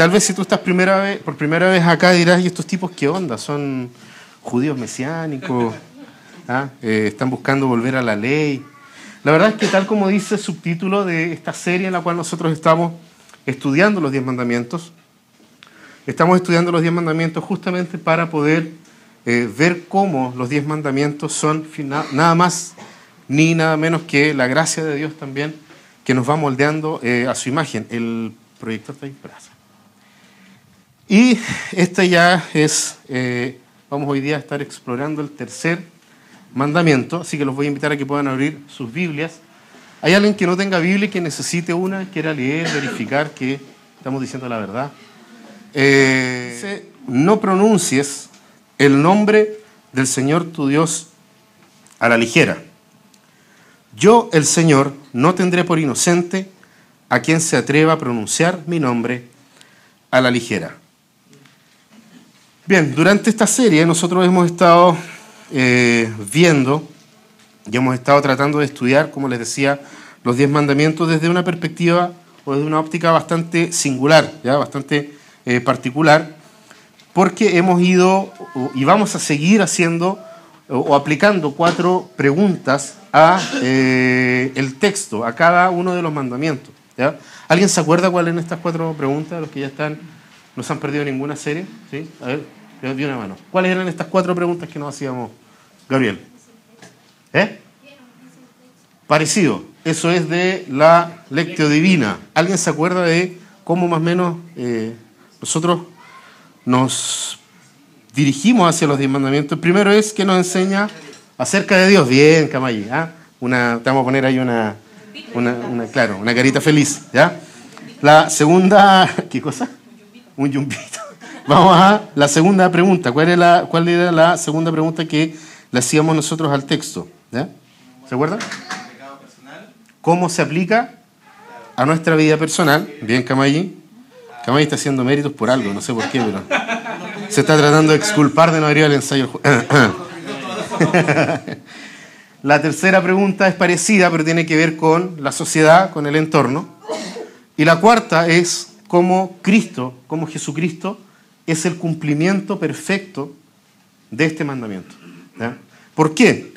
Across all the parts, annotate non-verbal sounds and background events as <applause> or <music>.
Tal vez si tú estás primera vez, por primera vez acá dirás, ¿y estos tipos qué onda? ¿Son judíos mesiánicos? <laughs> ¿Ah? Eh, ¿Están buscando volver a la ley? La verdad es que tal como dice el subtítulo de esta serie en la cual nosotros estamos estudiando los diez mandamientos, estamos estudiando los diez mandamientos justamente para poder eh, ver cómo los diez mandamientos son nada más ni nada menos que la gracia de Dios también que nos va moldeando eh, a su imagen. El proyector está impreso. Y este ya es, eh, vamos hoy día a estar explorando el tercer mandamiento, así que los voy a invitar a que puedan abrir sus Biblias. ¿Hay alguien que no tenga Biblia y que necesite una, quiera leer, verificar que estamos diciendo la verdad? Eh, no pronuncies el nombre del Señor tu Dios a la ligera. Yo, el Señor, no tendré por inocente a quien se atreva a pronunciar mi nombre a la ligera. Bien, durante esta serie nosotros hemos estado eh, viendo y hemos estado tratando de estudiar, como les decía, los diez mandamientos desde una perspectiva o desde una óptica bastante singular, ¿ya? bastante eh, particular, porque hemos ido y vamos a seguir haciendo o, aplicando cuatro preguntas a eh, el texto, a cada uno de los mandamientos. ¿Alguien se acuerda cuáles son estas cuatro preguntas? Los que ya están, no se han perdido ninguna serie. ¿Sí? Una mano. ¿Cuáles eran estas cuatro preguntas que nos hacíamos, Gabriel? ¿Eh? Parecido. Eso es de la lectio divina. ¿Alguien se acuerda de cómo más o menos eh, nosotros nos dirigimos hacia los diez mandamientos? El primero es que nos enseña acerca de Dios. Bien, Camayi. ¿ah? Una, te vamos a poner ahí una, una, claro, una carita feliz. ¿ya? La segunda, ¿qué cosa? Un yumbito. Vamos a la segunda pregunta. ¿Cuál, ¿Cuál era la segunda pregunta que le hacíamos nosotros al texto? ¿Se acuerdan? ¿Cómo se aplica a nuestra vida personal? Bien, Camayi. Camayi está haciendo méritos por algo, no sé por qué, pero se está tratando de exculpar de no haber ido al ensayo. <coughs> La tercera pregunta es parecida, pero tiene que ver con la sociedad, con el entorno. Y la cuarta es cómo Cristo, cómo Jesucristo es el cumplimiento perfecto de este mandamiento. ¿Por qué?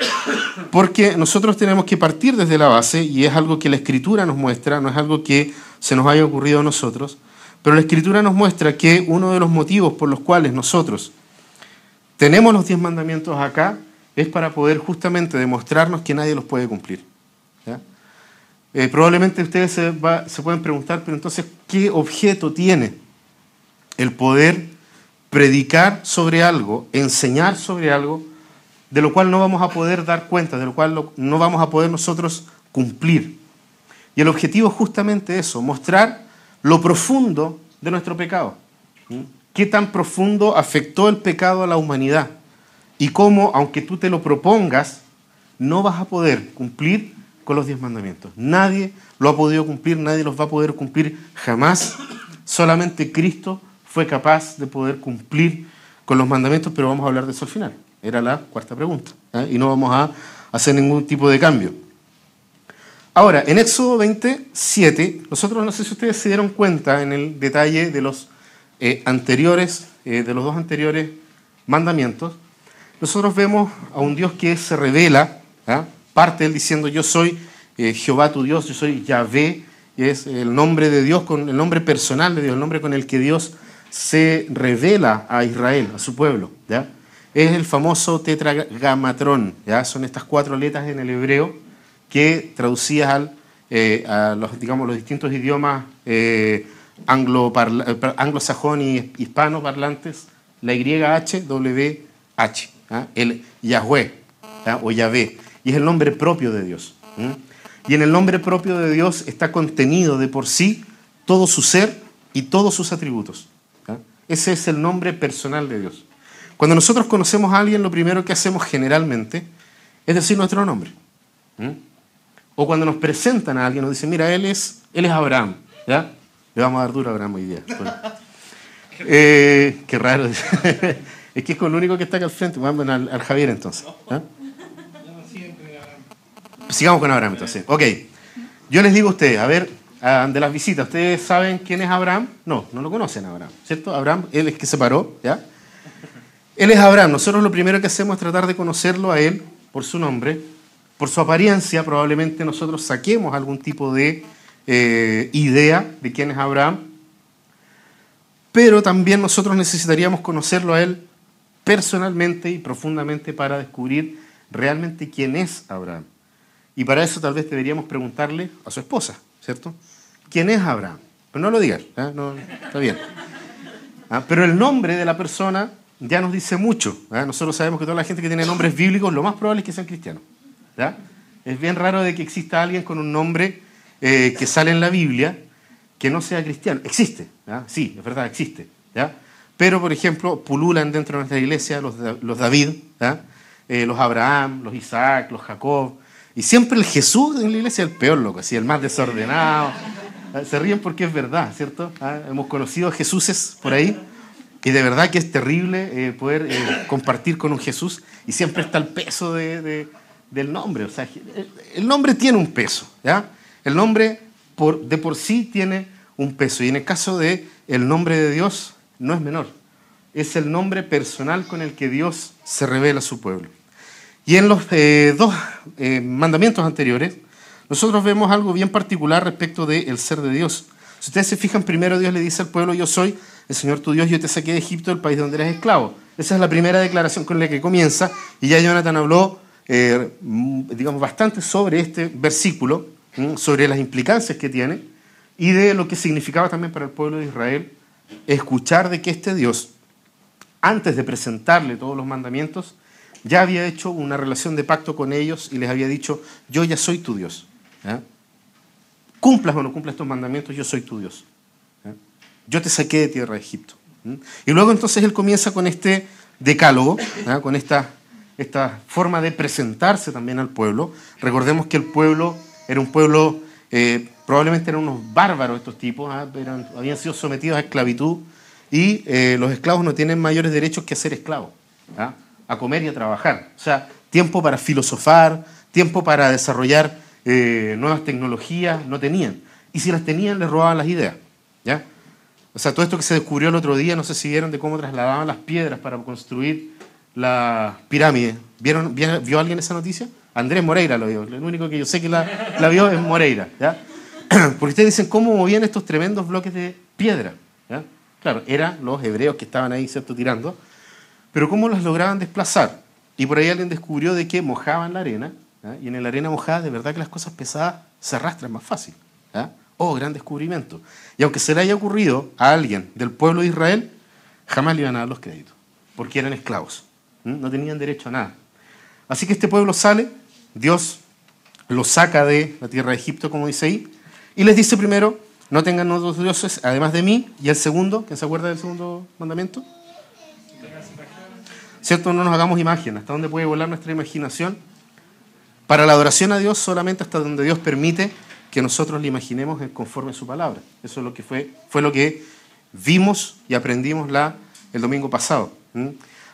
Porque nosotros tenemos que partir desde la base, y es algo que la Escritura nos muestra, no es algo que se nos haya ocurrido a nosotros, pero la Escritura nos muestra que uno de los motivos por los cuales nosotros tenemos los diez mandamientos acá es para poder justamente demostrarnos que nadie los puede cumplir. Eh, probablemente ustedes se, se pueden preguntar, pero entonces, ¿qué objeto tiene el poder predicar sobre algo, enseñar sobre algo, de lo cual no vamos a poder dar cuenta, de lo cual no vamos a poder nosotros cumplir. Y el objetivo es justamente eso, mostrar lo profundo de nuestro pecado. ¿Mm? ¿Qué tan profundo afectó el pecado a la humanidad? Y cómo, aunque tú te lo propongas, no vas a poder cumplir con los diez mandamientos. Nadie lo ha podido cumplir, nadie los va a poder cumplir jamás. Solamente Cristo fue capaz de poder cumplir con los mandamientos, pero vamos a hablar de eso al final. Era la cuarta pregunta. ¿eh? Y no vamos a hacer ningún tipo de cambio. Ahora, en Éxodo 27, nosotros no sé si ustedes se dieron cuenta en el detalle de los eh, anteriores, eh, de los dos anteriores mandamientos, nosotros vemos a un Dios que se revela, parte él diciendo yo soy Jehová tu Dios, yo soy Yahvé, y es el nombre de Dios, con el nombre personal de Dios, el nombre con el que Dios se revela a Israel, a su pueblo. ¿ya? Es el famoso tetragamatrón. ¿ya? Son estas cuatro letras en el hebreo que traducidas al, eh, a los, digamos, los distintos idiomas eh, eh, anglosajón y hispano parlantes, la YHWH, el Yahweh o Yahvé, y es el nombre propio de Dios. Y en el nombre propio de Dios está contenido de por sí todo su ser y todos sus atributos. Ese es el nombre personal de Dios. Cuando nosotros conocemos a alguien, lo primero que hacemos generalmente es decir nuestro nombre. O cuando nos presentan a alguien, nos dicen, mira, él es, él es Abraham. ¿Ya? Le vamos a dar duro a Abraham hoy día. <laughs> Eh, qué raro. <laughs> es que es con lo único que está acá al frente. Vamos al, al Javier entonces. Sigamos con Abraham entonces. Ok. Yo les digo a ustedes, a ver, ah, de las visitas. ¿Ustedes saben quién es Abraham? No, no lo conocen Abraham, ¿cierto? Abraham, él es que se paró, ¿ya? Él es Abraham. Nosotros lo primero que hacemos es tratar de conocerlo a él por su nombre, por su apariencia. Probablemente nosotros saquemos algún tipo de eh, idea de quién es Abraham. Pero también nosotros necesitaríamos conocerlo a él personalmente y profundamente para descubrir realmente quién es Abraham. Y para eso tal vez deberíamos preguntarle a su esposa, ¿cierto? ¿Quién es Abraham? Pero no lo digas, ¿eh? está bien. Ah, pero el nombre de la persona ya nos dice mucho. ¿eh? Nosotros sabemos que toda la gente que tiene nombres bíblicos, lo más probable es que sean cristianos. Es bien raro de que exista alguien con un nombre eh, que sale en la Biblia que no sea cristiano. Existe, sí, es verdad, existe. Pero, por ejemplo, pululan dentro de nuestra iglesia los, David, los Abraham, los Isaac, los Jacob. Y siempre el Jesús en la iglesia es el peor loco, así, el más desordenado. Se ríen porque es verdad, ¿cierto? ¿Ah? Hemos conocido a Jesuses por ahí y de verdad que es terrible eh, poder eh, compartir con un Jesús y siempre está el peso de, del nombre. O sea, el nombre tiene un peso, ¿ya? El nombre por, de por sí tiene un peso y en el caso de el nombre de Dios no es menor. Es el nombre personal con el que Dios se revela a su pueblo. Y en los eh, dos mandamientos anteriores, nosotros vemos algo bien particular respecto del ser de Dios. Si ustedes se fijan, primero Dios le dice al pueblo, yo soy el Señor tu Dios, yo te saqué de Egipto, el país donde eres esclavo. Esa es la primera declaración con la que comienza, y ya Jonathan habló, eh, digamos, bastante sobre este versículo, sobre las implicancias que tiene, y de lo que significaba también para el pueblo de Israel escuchar de que este Dios, antes de presentarle todos los mandamientos, ya había hecho una relación de pacto con ellos y les había dicho, yo ya soy tu Dios. Cumplas o no cumplas estos mandamientos, yo soy tu Dios. Yo te saqué de tierra de Egipto. Y luego entonces él comienza con este decálogo, con esta, esta forma de presentarse también al pueblo. Recordemos que el pueblo era un pueblo, eh, probablemente eran unos bárbaros estos tipos, habían sido sometidos a esclavitud y eh, los esclavos no tienen mayores derechos que ser esclavos a comer y a trabajar. O sea, tiempo para filosofar, tiempo para desarrollar eh, nuevas tecnologías, no tenían. Y si las tenían, les robaban las ideas. ¿ya? O sea, todo esto que se descubrió el otro día, no sé si vieron de cómo trasladaban las piedras para construir la pirámide. ¿Vieron, ¿Vio alguien esa noticia? Andrés Moreira lo vio. El único que yo sé que la, la vio es Moreira. ¿ya? <clears throat> Porque ustedes dicen cómo movían estos tremendos bloques de piedra. ¿ya? Claro, eran los hebreos que estaban ahí, ¿cierto?, tirando. Pero ¿cómo los lograban desplazar? Y por ahí alguien descubrió de que mojaban la arena, y en la arena mojada de verdad que las cosas pesadas se arrastran más fácil. Oh, gran descubrimiento. Y aunque se le haya ocurrido a alguien del pueblo de Israel, jamás le iban a dar los créditos, porque eran esclavos, no tenían derecho a nada. Así que este pueblo sale, Dios los saca de la tierra de Egipto, como dice ahí, y les dice primero, no tengan otros dioses además de mí, y el segundo, ¿quién se acuerda del segundo mandamiento? ¿Cierto? No nos hagamos imagen. ¿Hasta dónde puede volar nuestra imaginación? Para la adoración a Dios solamente hasta donde Dios permite que nosotros le imaginemos conforme a su palabra. Eso es lo que fue, fue lo que vimos y aprendimos la, el domingo pasado.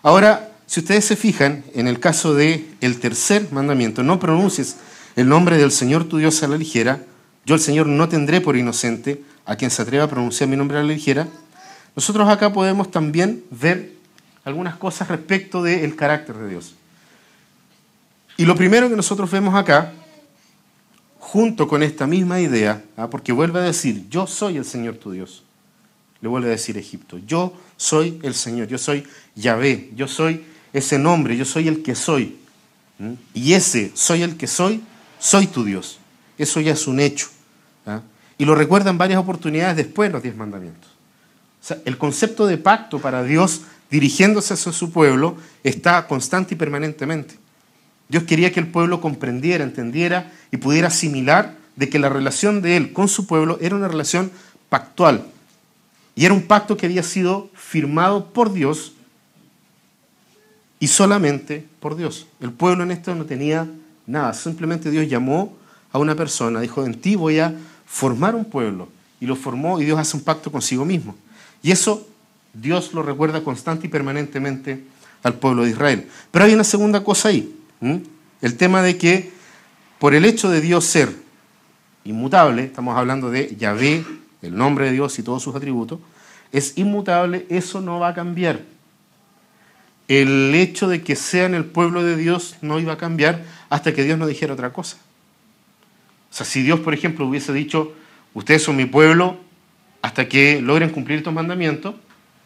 Ahora, si ustedes se fijan, en el caso del el tercer mandamiento, no pronuncies el nombre del Señor tu Dios a la ligera, yo el Señor no tendré por inocente a quien se atreva a pronunciar mi nombre a la ligera, nosotros acá podemos también ver algunas cosas respecto del carácter de Dios. Y lo primero que nosotros vemos acá, junto con esta misma idea, ¿ah? porque vuelve a decir, yo soy el Señor tu Dios. Le vuelve a decir Egipto, yo soy el Señor, yo soy Yahvé, yo soy ese nombre, yo soy el que soy. Y ese soy el que soy, soy tu Dios. Eso ya es un hecho. ¿ah? Y lo recuerda en varias oportunidades después de los diez mandamientos. O sea, el concepto de pacto para Dios dirigiéndose hacia su pueblo, está constante y permanentemente. Dios quería que el pueblo comprendiera, entendiera y pudiera asimilar de que la relación de él con su pueblo era una relación pactual. Y era un pacto que había sido firmado por Dios y solamente por Dios. El pueblo en esto no tenía nada, simplemente Dios llamó a una persona, dijo, en ti voy a formar un pueblo. Y lo formó y Dios hace un pacto consigo mismo. Y eso Dios lo recuerda constante y permanentemente al pueblo de Israel. Pero hay una segunda cosa ahí. El tema de que por el hecho de Dios ser inmutable, estamos hablando de Yahvé, el nombre de Dios y todos sus atributos, es inmutable, eso no va a cambiar. El hecho de que sean el pueblo de Dios no iba a cambiar hasta que Dios no dijera otra cosa. O sea, si Dios, por ejemplo, hubiese dicho, ustedes son mi pueblo hasta que logren cumplir estos mandamientos,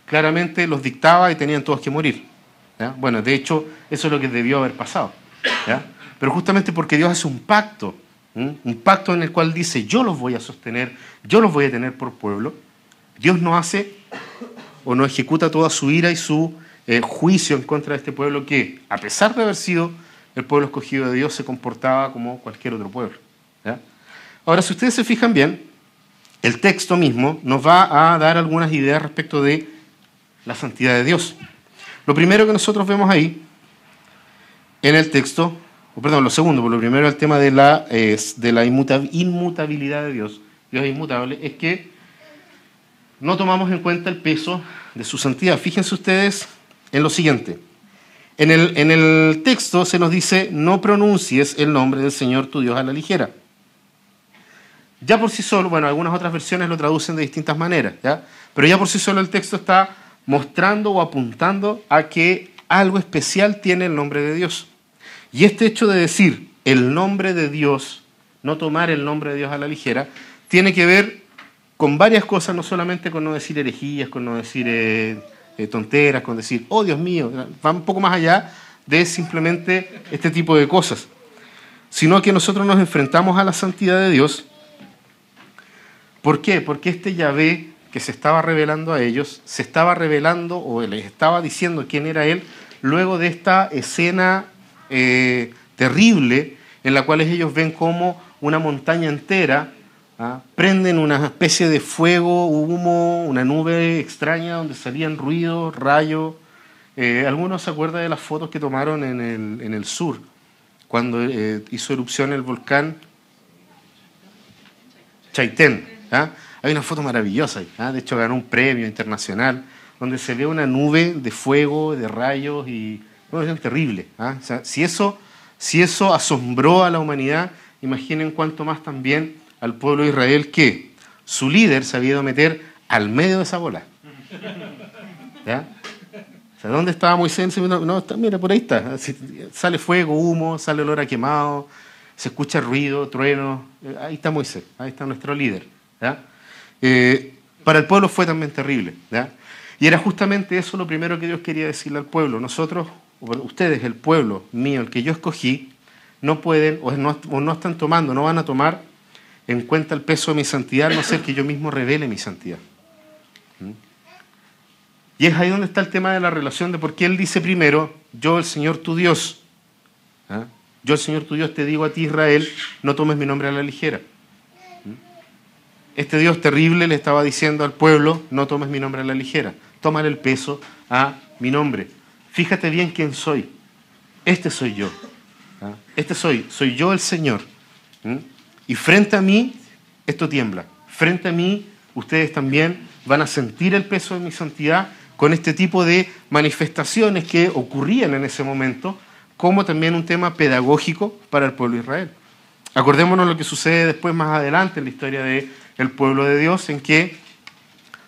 claramente los dictaba y tenían todos que morir. Bueno, de hecho, eso es lo que debió haber pasado. Pero justamente porque Dios hace un pacto, un pacto en el cual dice, yo los voy a sostener, yo los voy a tener por pueblo, Dios no hace o no ejecuta toda su ira y su eh, juicio en contra de este pueblo que, a pesar de haber sido el pueblo escogido de Dios, se comportaba como cualquier otro pueblo. Ahora, si ustedes se fijan bien, el texto mismo nos va a dar algunas ideas respecto de la santidad de Dios. Lo primero que nosotros vemos ahí en el texto, perdón, lo segundo, por lo primero el tema de la, de la inmutabilidad de Dios, Dios es inmutable, es que no tomamos en cuenta el peso de su santidad. Fíjense ustedes en lo siguiente. En el, en el texto se nos dice, no pronuncies el nombre del Señor tu Dios a la ligera. Ya por sí solo, bueno, algunas otras versiones lo traducen de distintas maneras, ¿ya? Pero ya por sí solo el texto está mostrando o apuntando a que algo especial tiene el nombre de Dios. Y este hecho de decir el nombre de Dios, no tomar el nombre de Dios a la ligera, tiene que ver con varias cosas, no solamente con no decir herejías, con no decir eh, eh, tonteras, con decir, oh Dios mío, va un poco más allá de simplemente este tipo de cosas, sino que nosotros nos enfrentamos a la santidad de Dios ¿Por qué? Porque este Yahvé que se estaba revelando a ellos, se estaba revelando o les estaba diciendo quién era él, luego de esta escena eh, terrible en la cual ellos ven como una montaña entera ¿ah? prenden una especie de fuego, humo, una nube extraña donde salían ruidos, rayos. Eh, algunos se acuerdan de las fotos que tomaron en el, en el sur, cuando eh, hizo erupción el volcán Chaitén. ¿ah? Hay una foto maravillosa, ¿ah? de hecho ganó un premio internacional, donde se ve una nube de fuego, de rayos y es terrible. ¿ah? si, eso, si eso asombró a la humanidad, imaginen cuánto más también al pueblo de Israel que su líder se había ido a meter al medio de esa bola. ¿Ya? ¿dónde estaba Moisés? No, está, mira, por ahí está. Sale fuego, humo, sale olor a quemado, se escucha ruido, trueno. Ahí está Moisés, ahí está nuestro líder. Eh, para el pueblo fue también terrible. Y era justamente eso lo primero que Dios quería decirle al pueblo. Nosotros, ustedes, el pueblo mío, el que yo escogí, no pueden o no, están tomando, no van a tomar en cuenta el peso de mi santidad, a no ser que yo mismo revele mi santidad. ¿Mm? Y es ahí donde está el tema de la relación de por qué Él dice primero, yo el Señor tu Dios, ¿ah? yo el Señor tu Dios te digo a ti Israel, no tomes mi nombre a la ligera este Dios terrible le estaba diciendo al pueblo, no tomes mi nombre a la ligera, tómale el peso a mi nombre. Fíjate bien quién soy. Este soy yo. ¿ah? Este soy, soy yo el Señor. Y frente a mí, esto tiembla. Frente a mí, ustedes también van a sentir el peso de mi santidad con este tipo de manifestaciones que ocurrían en ese momento, como también un tema pedagógico para el pueblo de Israel. Acordémonos lo que sucede después, más adelante, en la historia de el pueblo de Dios, en que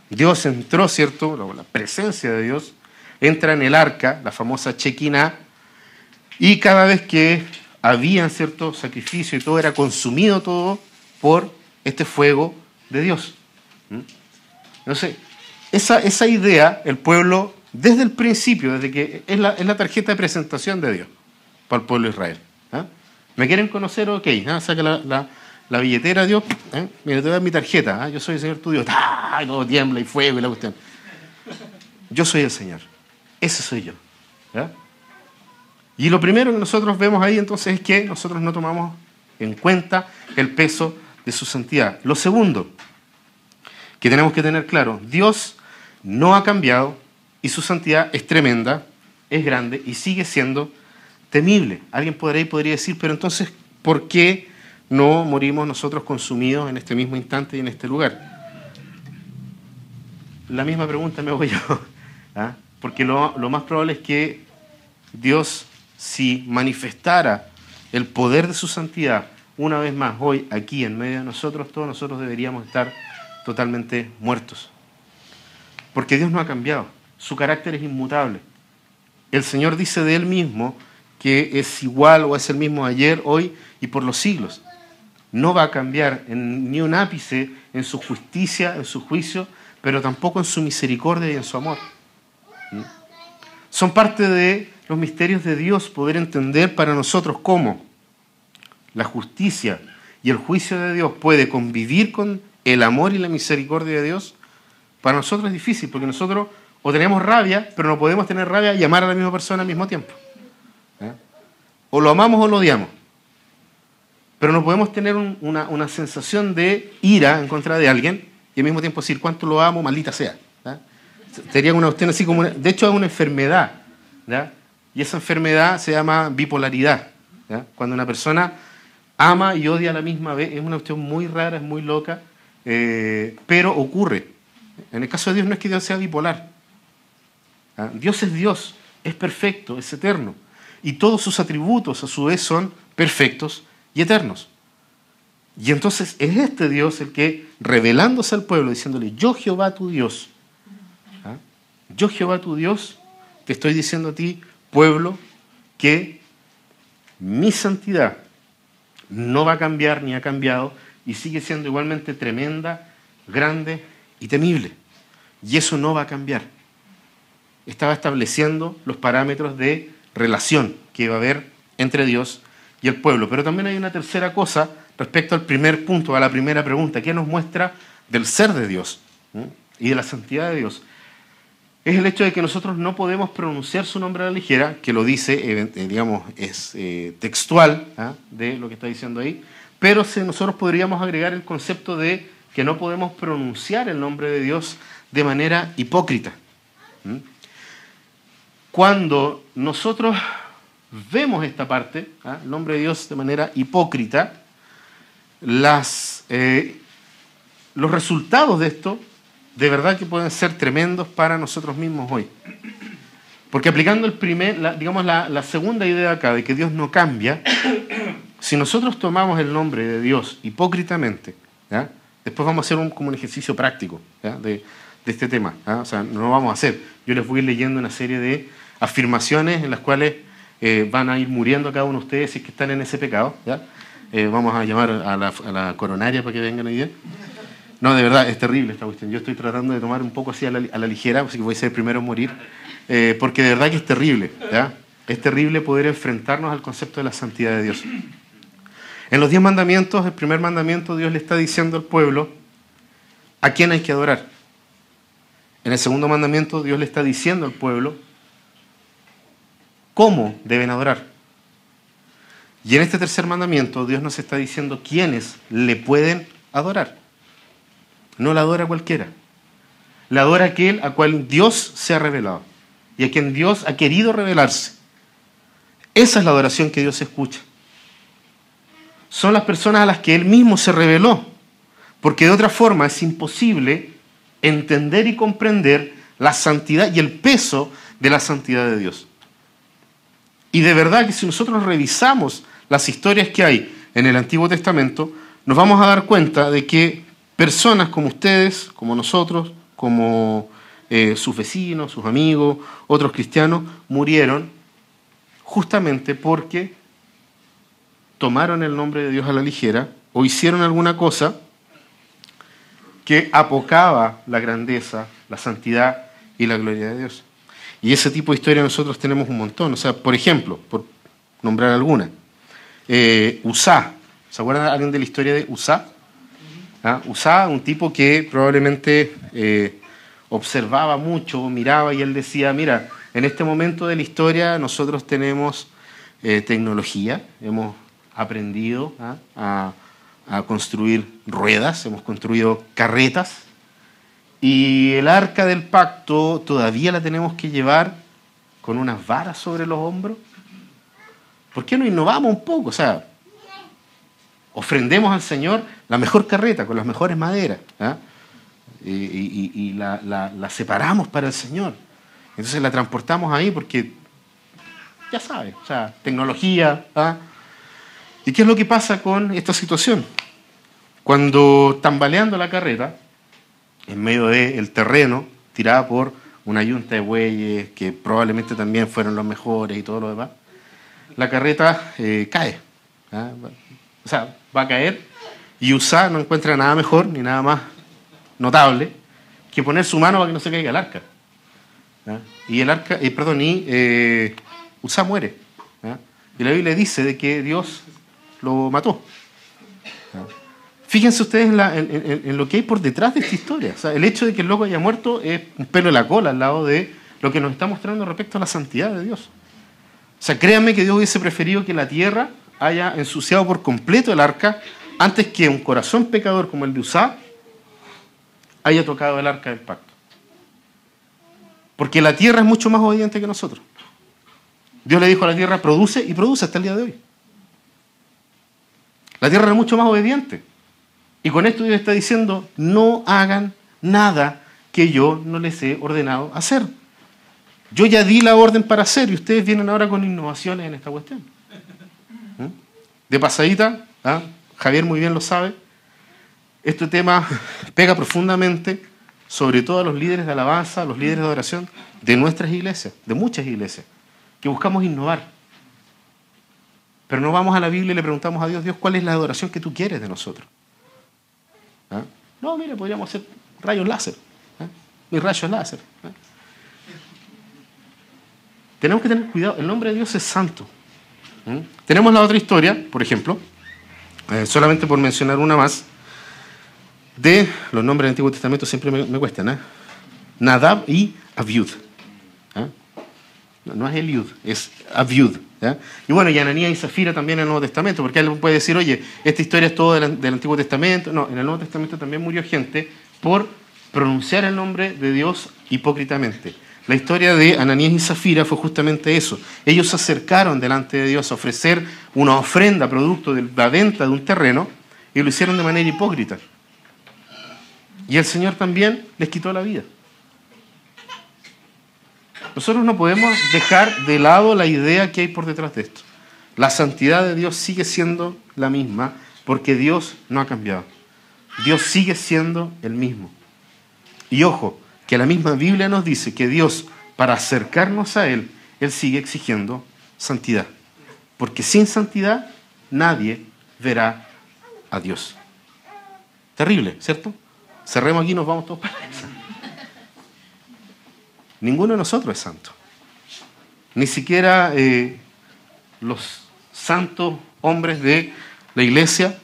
Dios entró, ¿cierto? La presencia de Dios entra en el arca, la famosa Chequina, y cada vez que había cierto sacrificio y todo era consumido todo por este fuego de Dios. Entonces, esa, esa idea, el pueblo, desde el principio, desde que es la, es la tarjeta de presentación de Dios para el pueblo de Israel. ¿ah? ¿Me quieren conocer? Ok, ¿ah? saca la la billetera, Dios, ¿eh? mira, te voy a dar mi tarjeta, ¿eh? yo soy el Señor tu Dios, ¡ay! Todo tiembla y fuego y la cuestión. Yo soy el Señor, ese soy yo. Y lo primero que nosotros vemos ahí entonces es que nosotros no tomamos en cuenta el peso de su santidad. Lo segundo que tenemos que tener claro, Dios no ha cambiado y su santidad es tremenda, es grande y sigue siendo temible. Alguien podría, podría decir, pero entonces, ¿por qué? no morimos nosotros consumidos en este mismo instante y en este lugar? La misma pregunta me hago yo, <laughs> ¿ah? Porque lo, más probable es que Dios, si manifestara el poder de su santidad una vez más, hoy, aquí en medio de nosotros, todos nosotros deberíamos estar totalmente muertos. Porque Dios no ha cambiado, su carácter es inmutable. El Señor dice de Él mismo que es igual o es el mismo ayer, hoy y por los siglos. No va a cambiar en, ni un ápice en su justicia, en su juicio, pero tampoco en su misericordia y en su amor. ¿Mm? Son parte de los misterios de Dios poder entender para nosotros cómo la justicia y el juicio de Dios puede convivir con el amor y la misericordia de Dios. Para nosotros es difícil porque nosotros o tenemos rabia, pero no podemos tener rabia y amar a la misma persona al mismo tiempo. ¿Eh? O lo amamos o lo odiamos. Pero no podemos tener una, sensación de ira en contra de alguien y al mismo tiempo decir cuánto lo amo, maldita sea. Sería una cuestión así como... de hecho es una enfermedad. Y esa enfermedad se llama bipolaridad. Cuando una persona ama y odia a la misma vez, es una cuestión muy rara, es muy loca, eh, pero ocurre. En el caso de Dios no es que Dios sea bipolar. Dios es Dios, es perfecto, es eterno. Y todos sus atributos a su vez son perfectos y eternos. Y entonces es este Dios el que, revelándose al pueblo, diciéndole, yo Jehová tu Dios. Yo Jehová tu Dios, te estoy diciendo a ti, pueblo, que mi santidad no va a cambiar ni ha cambiado y sigue siendo igualmente tremenda, grande y temible. Y eso no va a cambiar estaba estableciendo los parámetros de relación que iba a haber entre Dios y el pueblo. Pero también hay una tercera cosa respecto al primer punto, a la primera pregunta, que nos muestra del ser de Dios y de la santidad de Dios. Es el hecho de que nosotros no podemos pronunciar su nombre a la ligera, que lo dice, eh, eh, digamos, es eh, textual ¿ah? de lo que está diciendo ahí, pero nosotros podríamos agregar el concepto de que no podemos pronunciar el nombre de Dios de manera hipócrita cuando nosotros vemos esta parte, ¿ah? el nombre de Dios de manera hipócrita, las, los resultados de esto de verdad que pueden ser tremendos para nosotros mismos hoy. Porque aplicando el primer, la, digamos la, segunda idea acá de que Dios no cambia, si nosotros tomamos el nombre de Dios hipócritamente, después vamos a hacer un, como un ejercicio práctico de, de, este tema. O sea, no lo vamos a hacer. Yo les voy a ir leyendo una serie de afirmaciones en las cuales eh, van a ir muriendo cada uno de ustedes si es que están en ese pecado. ¿ya? Eh, vamos a llamar a la, coronaria para que vengan hoy día. No, de verdad, es terrible esta cuestión. Yo estoy tratando de tomar un poco así a la, ligera, así que voy a ser el primero en morir, eh, porque de verdad que es terrible. Es terrible poder enfrentarnos al concepto de la santidad de Dios. En los diez mandamientos, el primer mandamiento, Dios le está diciendo al pueblo a quién hay que adorar. En el segundo mandamiento, Dios le está diciendo al pueblo cómo deben adorar. Y en este tercer mandamiento Dios nos está diciendo quiénes le pueden adorar. No la adora cualquiera. La adora aquel a cual Dios se ha revelado y a quien Dios ha querido revelarse. Esa es la adoración que Dios escucha. Son las personas a las que Él mismo se reveló, porque de otra forma es imposible entender y comprender la santidad y el peso de la santidad de Dios. Y de verdad que si nosotros revisamos las historias que hay en el Antiguo Testamento, nos vamos a dar cuenta de que personas como ustedes, como nosotros, como eh, sus vecinos, sus amigos, otros cristianos, murieron justamente porque tomaron el nombre de Dios a la ligera o hicieron alguna cosa que apocaba la grandeza, la santidad y la gloria de Dios. Y ese tipo de historia nosotros tenemos un montón. O sea, por ejemplo, por nombrar alguna, eh, Usá. ¿Se acuerdan alguien de la historia de Usá? ¿Ah? Usá, un tipo que probablemente eh, observaba mucho, miraba y él decía, mira, en este momento de la historia nosotros tenemos eh, tecnología, hemos aprendido ¿ah? a construir ruedas, hemos construido carretas, y el arca del pacto todavía la tenemos que llevar con unas varas sobre los hombros. ¿Por qué no innovamos un poco? O sea, ofrendemos al Señor la mejor carreta con las mejores maderas ¿ah? y, la, separamos para el Señor. Entonces la transportamos ahí porque, ya sabes, o sea, tecnología. ¿ah? ¿Y qué es lo que pasa con esta situación? Cuando tambaleando la carreta, en medio del terreno, tirada por una yunta de bueyes, que probablemente también fueron los mejores y todo lo demás, la carreta eh, cae. ¿ah? O sea, va a caer y Usá no encuentra nada mejor ni nada más notable que poner su mano para que no se caiga el arca. Y el arca, eh, perdón, y eh, Usá muere. Y la Biblia dice de que Dios lo mató. Fíjense ustedes en, lo que hay por detrás de esta historia. O sea, el hecho de que el loco haya muerto es un pelo de la cola al lado de lo que nos está mostrando respecto a la santidad de Dios. O sea, créanme que Dios hubiese preferido que la tierra haya ensuciado por completo el arca antes que un corazón pecador como el de Usá haya tocado el arca del pacto. Porque la tierra es mucho más obediente que nosotros. Dios le dijo a la tierra, produce y produce hasta el día de hoy. La tierra es mucho más obediente. Y con esto Dios está diciendo, no hagan nada que yo no les he ordenado hacer. Yo ya di la orden para hacer y ustedes vienen ahora con innovaciones en esta cuestión. De pasadita, ¿ah? Javier muy bien lo sabe, este tema pega profundamente sobre todo a los líderes de alabanza, a los líderes de adoración de nuestras iglesias, de muchas iglesias, que buscamos innovar. Pero no vamos a la Biblia y le preguntamos a Dios, Dios, ¿cuál es la adoración que tú quieres de nosotros? ¿Ah? No, mire, podríamos hacer rayos láser, ¿eh? mis rayos láser. ¿eh? Tenemos que tener cuidado, el nombre de Dios es santo. Tenemos la otra historia, por ejemplo, eh, solamente por mencionar una más, de los nombres del Antiguo Testamento siempre me, cuestan, ¿eh? Nadab y Aviud. ¿eh? No, es Eliud, es Aviud. Y bueno, y y Zafira también en el Nuevo Testamento, porque alguien puede decir, oye, esta historia es todo del, del, Antiguo Testamento. No, en el Nuevo Testamento también murió gente por pronunciar el nombre de Dios hipócritamente. La historia de Ananías y Zafira fue justamente eso. Ellos se acercaron delante de Dios a ofrecer una ofrenda producto de la venta de un terreno y lo hicieron de manera hipócrita. Y el Señor también les quitó la vida. Nosotros no podemos dejar de lado la idea que hay por detrás de esto. La santidad de Dios sigue siendo la misma porque Dios no ha cambiado. Dios sigue siendo el mismo. Y ojo, que la misma Biblia nos dice que Dios, para acercarnos a Él, Él sigue exigiendo santidad. Porque sin santidad nadie verá a Dios. Terrible, ¿cierto? Cerremos aquí y nos vamos todos para esa. Ninguno de nosotros es santo. Ni siquiera eh, los santos hombres de la iglesia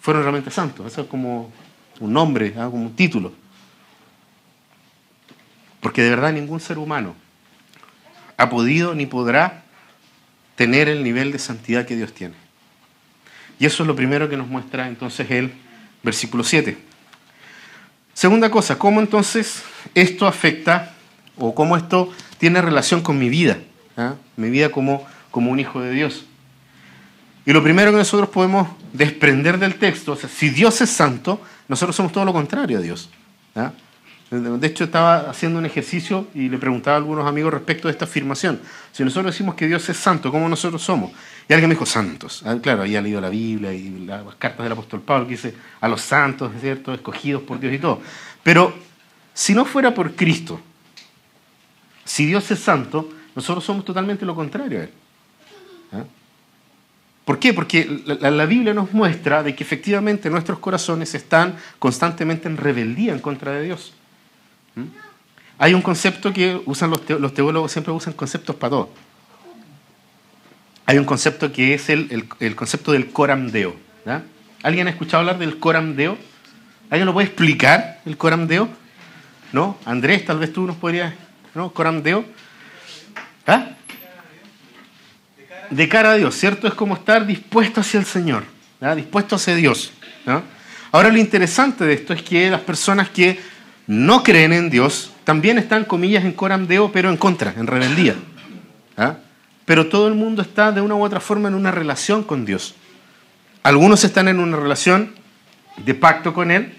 fueron realmente santos. Eso es como un nombre, ¿ah? como un título. Porque de verdad ningún ser humano ha podido ni podrá tener el nivel de santidad que Dios tiene. Y eso es lo primero que nos muestra entonces el versículo 7. Segunda cosa, ¿cómo entonces esto afecta o cómo esto tiene relación con mi vida? ¿Ah? Mi vida como, como un hijo de Dios. Y lo primero que nosotros podemos desprender del texto, o sea, si Dios es santo, nosotros somos todo lo contrario a Dios. ¿ah? De hecho, estaba haciendo un ejercicio y le preguntaba a algunos amigos respecto de esta afirmación. Si nosotros decimos que Dios es santo, ¿cómo nosotros somos? Y alguien me dijo, santos. Ah, claro, había leído la Biblia y las cartas del apóstol Pablo que dice a los santos, ¿cierto? Escogidos por Dios y todo. Pero si no fuera por Cristo, si Dios es santo, nosotros somos totalmente lo contrario a Él. ¿Ah? ¿Por qué? Porque la, la, Biblia nos muestra de que efectivamente nuestros corazones están constantemente en rebeldía en contra de Dios. ¿Mm? Hay un concepto que usan los, teólogos, siempre usan conceptos para todo. Hay un concepto que es el, concepto del coram deo. ¿Alguien ha escuchado hablar del coram deo? ¿Alguien lo puede explicar, el coram deo? ¿No? Andrés, tal vez tú nos podrías... ¿No? Coram deo. ¿Ah? De cara a Dios, ¿cierto? Es como estar dispuesto hacia el Señor, dispuesto hacia Dios. Ahora lo interesante de esto es que las personas que no creen en Dios, también están, comillas, en coram deo, pero en contra, en rebeldía. ¿ah? Pero todo el mundo está de una u otra forma en una relación con Dios. Algunos están en una relación de pacto con Él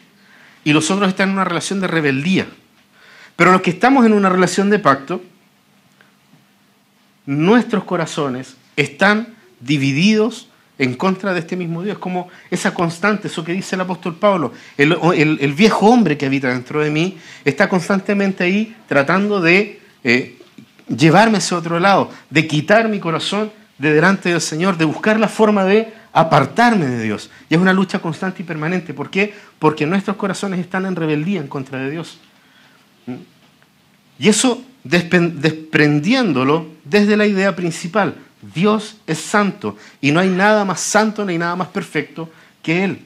y los otros están en una relación de rebeldía. Pero los que estamos en una relación de pacto, nuestros corazones están divididos en contra de este mismo Dios. Como esa constante, eso que dice el apóstol Pablo, el, viejo hombre que habita dentro de mí está constantemente ahí tratando de eh, llevarme hacia otro lado, de quitar mi corazón de delante del Señor, de buscar la forma de apartarme de Dios. Y es una lucha constante y permanente. ¿Por qué? Porque nuestros corazones están en rebeldía en contra de Dios. Y eso desprendiéndolo desde la idea principal. Dios es santo y no hay nada más santo ni nada más perfecto que Él.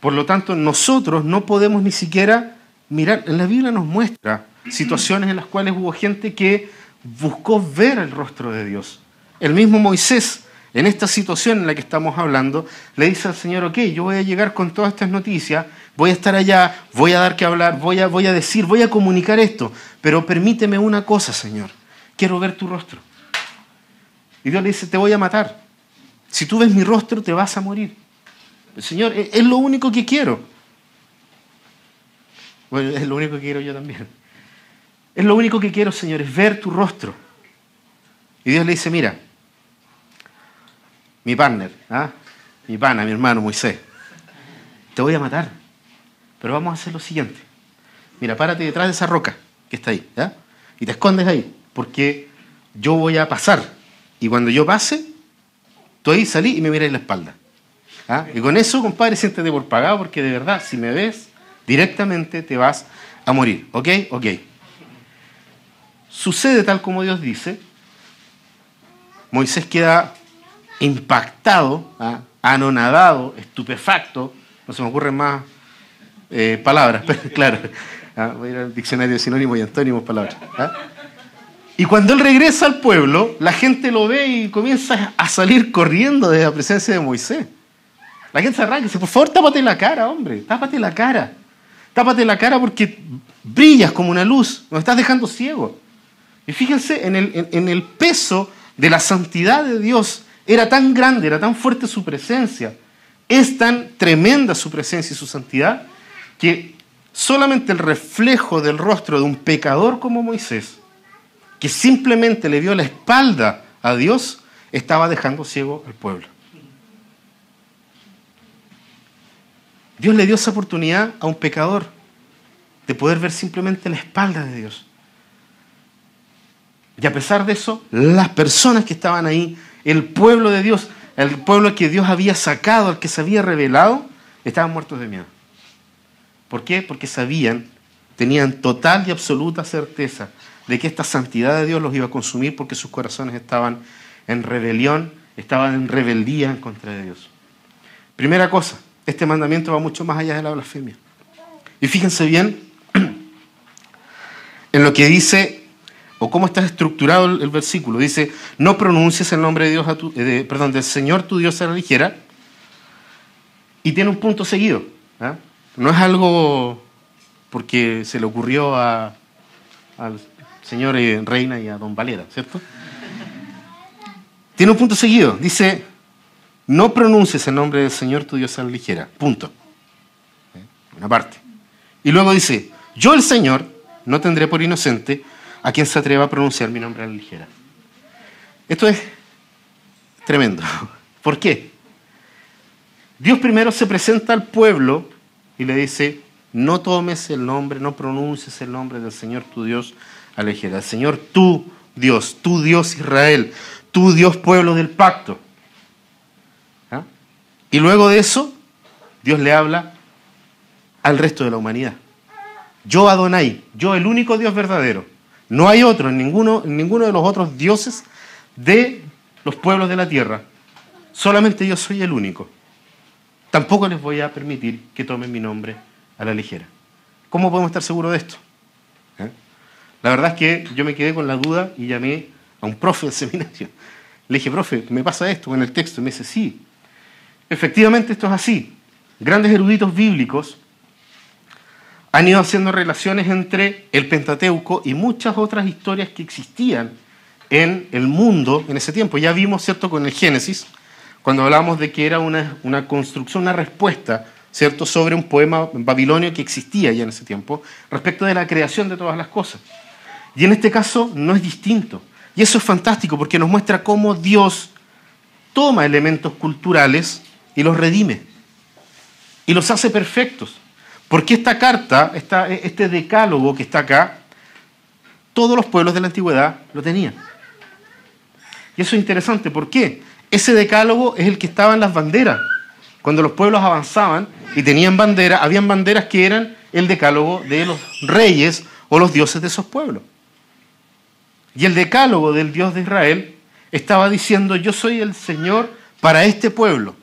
Por lo tanto, nosotros no podemos ni siquiera mirar, la Biblia nos muestra situaciones en las cuales hubo gente que buscó ver el rostro de Dios. El mismo Moisés, en esta situación en la que estamos hablando, le dice al Señor, ok, yo voy a llegar con todas estas noticias, voy a estar allá, voy a dar que hablar, voy a, voy a decir, voy a comunicar esto, pero permíteme una cosa, Señor, quiero ver tu rostro. Y Dios le dice, te voy a matar. Si tú ves mi rostro, te vas a morir. Señor, e-, es lo único que quiero. Bueno, es lo único que quiero yo también. Es lo único que quiero, Señor, es ver tu rostro. Y Dios le dice, mira, mi partner, ¿ah? mi pana, mi hermano Moisés, te voy a matar. Pero vamos a hacer lo siguiente. Mira, párate detrás de esa roca que está ahí. Y te escondes ahí, porque yo voy a pasar. Y cuando yo pase, tú ahí salí y me miras la espalda. ¿ah? Y con eso, compadre, siéntete por pagado, porque de verdad, si me ves, directamente te vas a morir. ¿Ok? Ok. Sucede tal como Dios dice. Moisés queda impactado, ¿ah? anonadado, estupefacto. No se me ocurren más eh, palabras, pero <laughs> claro. ¿ah? Voy a ir al diccionario de sinónimos y antónimos palabras. ¿ah? Y cuando él regresa al pueblo, la gente lo ve y comienza a salir corriendo de la presencia de Moisés. La gente se arranca y dice, por favor, tápate la cara, hombre, tápate la cara. Tápate la cara porque brillas como una luz, nos estás dejando ciego. Y fíjense en el, en el peso de la santidad de Dios. Era tan grande, era tan fuerte su presencia, es tan tremenda su presencia y su santidad, que solamente el reflejo del rostro de un pecador como Moisés, que simplemente le dio la espalda a Dios, estaba dejando ciego al pueblo. Dios le dio esa oportunidad a un pecador de poder ver simplemente la espalda de Dios. Y a pesar de eso, las personas que estaban ahí, el pueblo de Dios, el pueblo que Dios había sacado, al que se había revelado, estaban muertos de miedo. ¿Por qué? Porque sabían, tenían total y absoluta certeza de que esta santidad de Dios los iba a consumir porque sus corazones estaban en rebelión, estaban en rebeldía en contra de Dios. Primera cosa, este mandamiento va mucho más allá de la blasfemia. Y fíjense bien en lo que dice, o cómo está estructurado el, versículo. Dice, no pronuncies el nombre de Dios a tu, eh, perdón, del Señor tu Dios a la ligera. Y tiene un punto seguido. ¿ah? No es algo porque se le ocurrió a, señor eh, Reina y a don Valera, ¿cierto? Tiene un punto seguido. Dice, no pronuncies el nombre del Señor tu Dios a la ligera. Punto. ¿Eh? Una parte. Y luego dice, yo el Señor no tendré por inocente a quien se atreva a pronunciar mi nombre a la ligera. Esto es tremendo. <laughs> ¿Por qué? Dios primero se presenta al pueblo y le dice, no tomes el nombre, no pronuncies el nombre del Señor tu Dios a la ligera. El Señor tu Dios, tu Dios Israel, tu Dios pueblo del pacto. ¿Ah? Y luego de eso, Dios le habla al resto de la humanidad. Yo Adonai, yo el único Dios verdadero. No hay otro, ninguno, ninguno de los otros dioses de los pueblos de la tierra. Solamente yo soy el único. Tampoco les voy a permitir que tomen mi nombre a la ligera. ¿Cómo podemos estar seguros de esto? La verdad es que yo me quedé con la duda y llamé a un profe del seminario. Le dije, profe, ¿me pasa esto en el texto? Y me dice, sí. Efectivamente esto es así. Grandes eruditos bíblicos han ido haciendo relaciones entre el Pentateuco y muchas otras historias que existían en el mundo en ese tiempo. Ya vimos, ¿cierto?, con el Génesis, cuando hablamos de que era una, una construcción, una respuesta, ¿cierto?, sobre un poema babilonio que existía ya en ese tiempo, respecto de la creación de todas las cosas. Y en este caso no es distinto. Y eso es fantástico porque nos muestra cómo Dios toma elementos culturales y los redime. Y los hace perfectos. Porque esta carta, este decálogo que está acá, todos los pueblos de la antigüedad lo tenían. Y eso es interesante. ¿Por qué? Ese decálogo es el que estaba en las banderas. Cuando los pueblos avanzaban y tenían banderas, habían banderas que eran el decálogo de los reyes o los dioses de esos pueblos. Y el decálogo del Dios de Israel estaba diciendo, yo soy el Señor para este pueblo.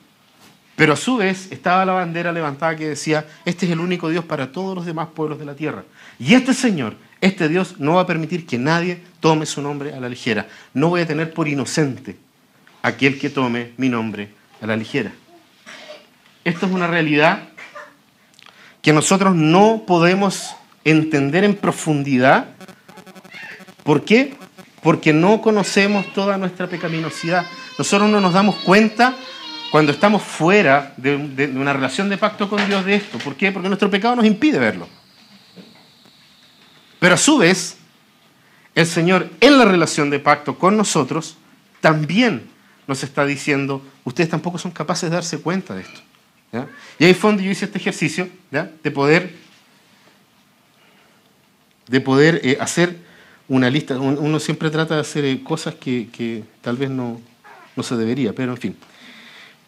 Pero a su vez estaba la bandera levantada que decía, este es el único Dios para todos los demás pueblos de la tierra. Y este Señor, este Dios, no va a permitir que nadie tome su nombre a la ligera. No voy a tener por inocente aquel que tome mi nombre a la ligera. Esto es una realidad que nosotros no podemos entender en profundidad. ¿Por qué? Porque no conocemos toda nuestra pecaminosidad. Nosotros no nos damos cuenta cuando estamos fuera de, una relación de pacto con Dios de esto. ¿Por qué? Porque nuestro pecado nos impide verlo. Pero a su vez, el Señor en la relación de pacto con nosotros también nos está diciendo, ustedes tampoco son capaces de darse cuenta de esto. Y ahí fue donde yo hice este ejercicio de poder, de poder eh, hacer una lista. Uno siempre trata de hacer eh, cosas que, tal vez no, no, se debería, pero en fin.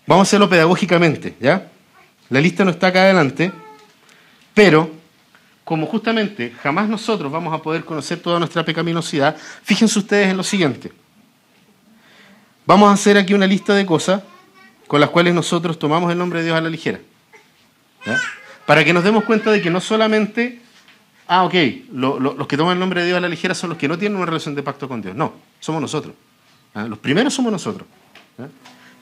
Vamos a hacerlo pedagógicamente, ¿ya? La lista no está acá adelante, pero como justamente jamás nosotros vamos a poder conocer toda nuestra pecaminosidad, fíjense ustedes en lo siguiente. Vamos a hacer aquí una lista de cosas con las cuales nosotros tomamos el nombre de Dios a la ligera. Para que nos demos cuenta de que no solamente, ah, ok, los que toman el nombre de Dios a la ligera son los que no tienen una relación de pacto con Dios. No, somos nosotros. ¿ah? Los primeros somos nosotros.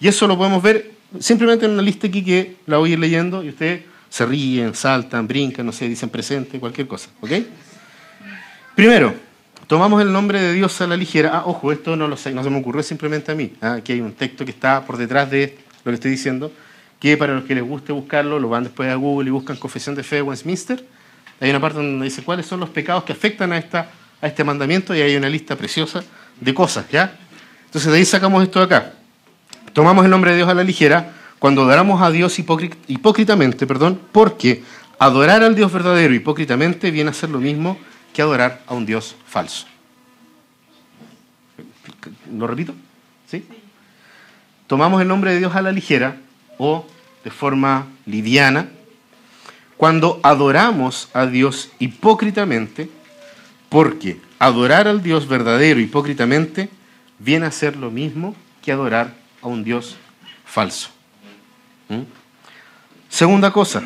Y eso lo podemos ver simplemente en una lista aquí que la voy a ir leyendo y ustedes se ríen, saltan, brincan, no sé, dicen presente, cualquier cosa. ¿Ok? Primero, tomamos el nombre de Dios a la ligera. Ah, ojo, esto no, lo sé, no se me ocurrió simplemente a mí. ¿ah? Aquí hay un texto que está por detrás de lo que estoy diciendo, que para los que les guste buscarlo, lo van después a Google y buscan Confesión de Fe de Westminster. Hay una parte donde dice cuáles son los pecados que afectan a, esta, a este mandamiento y hay una lista preciosa de cosas, ¿ya? Entonces de ahí sacamos esto de acá. Tomamos el nombre de Dios a la ligera cuando adoramos a Dios hipócritamente, perdón, porque adorar al Dios verdadero hipócritamente viene a ser lo mismo que adorar a un Dios falso. ¿Lo repito? ¿Sí? tomamos el nombre de Dios a la ligera o de forma liviana, cuando adoramos a Dios hipócritamente, porque adorar al Dios verdadero hipócritamente viene a ser lo mismo que adorar a un Dios falso. ¿Mm? Segunda cosa,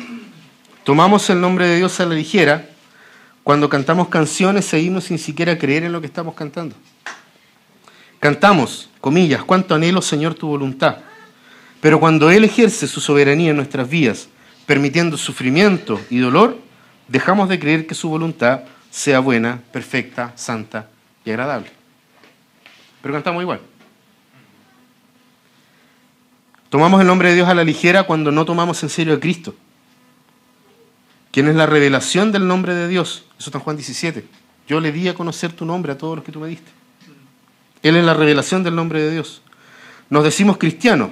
tomamos el nombre de Dios a la ligera cuando cantamos canciones seguimos sin siquiera creer en lo que estamos cantando. Cantamos, comillas, cuánto anhelo, Señor, tu voluntad. Pero cuando Él ejerce su soberanía en nuestras vidas, permitiendo sufrimiento y dolor, dejamos de creer que su voluntad sea buena, perfecta, santa y agradable. Pero cantamos igual. Tomamos el nombre de Dios a la ligera cuando no tomamos en serio a Cristo, quien es la revelación del nombre de Dios. Eso está en Juan 17. Yo le di a conocer tu nombre a todos los que tú me diste. Él es la revelación del nombre de Dios. Nos decimos cristianos,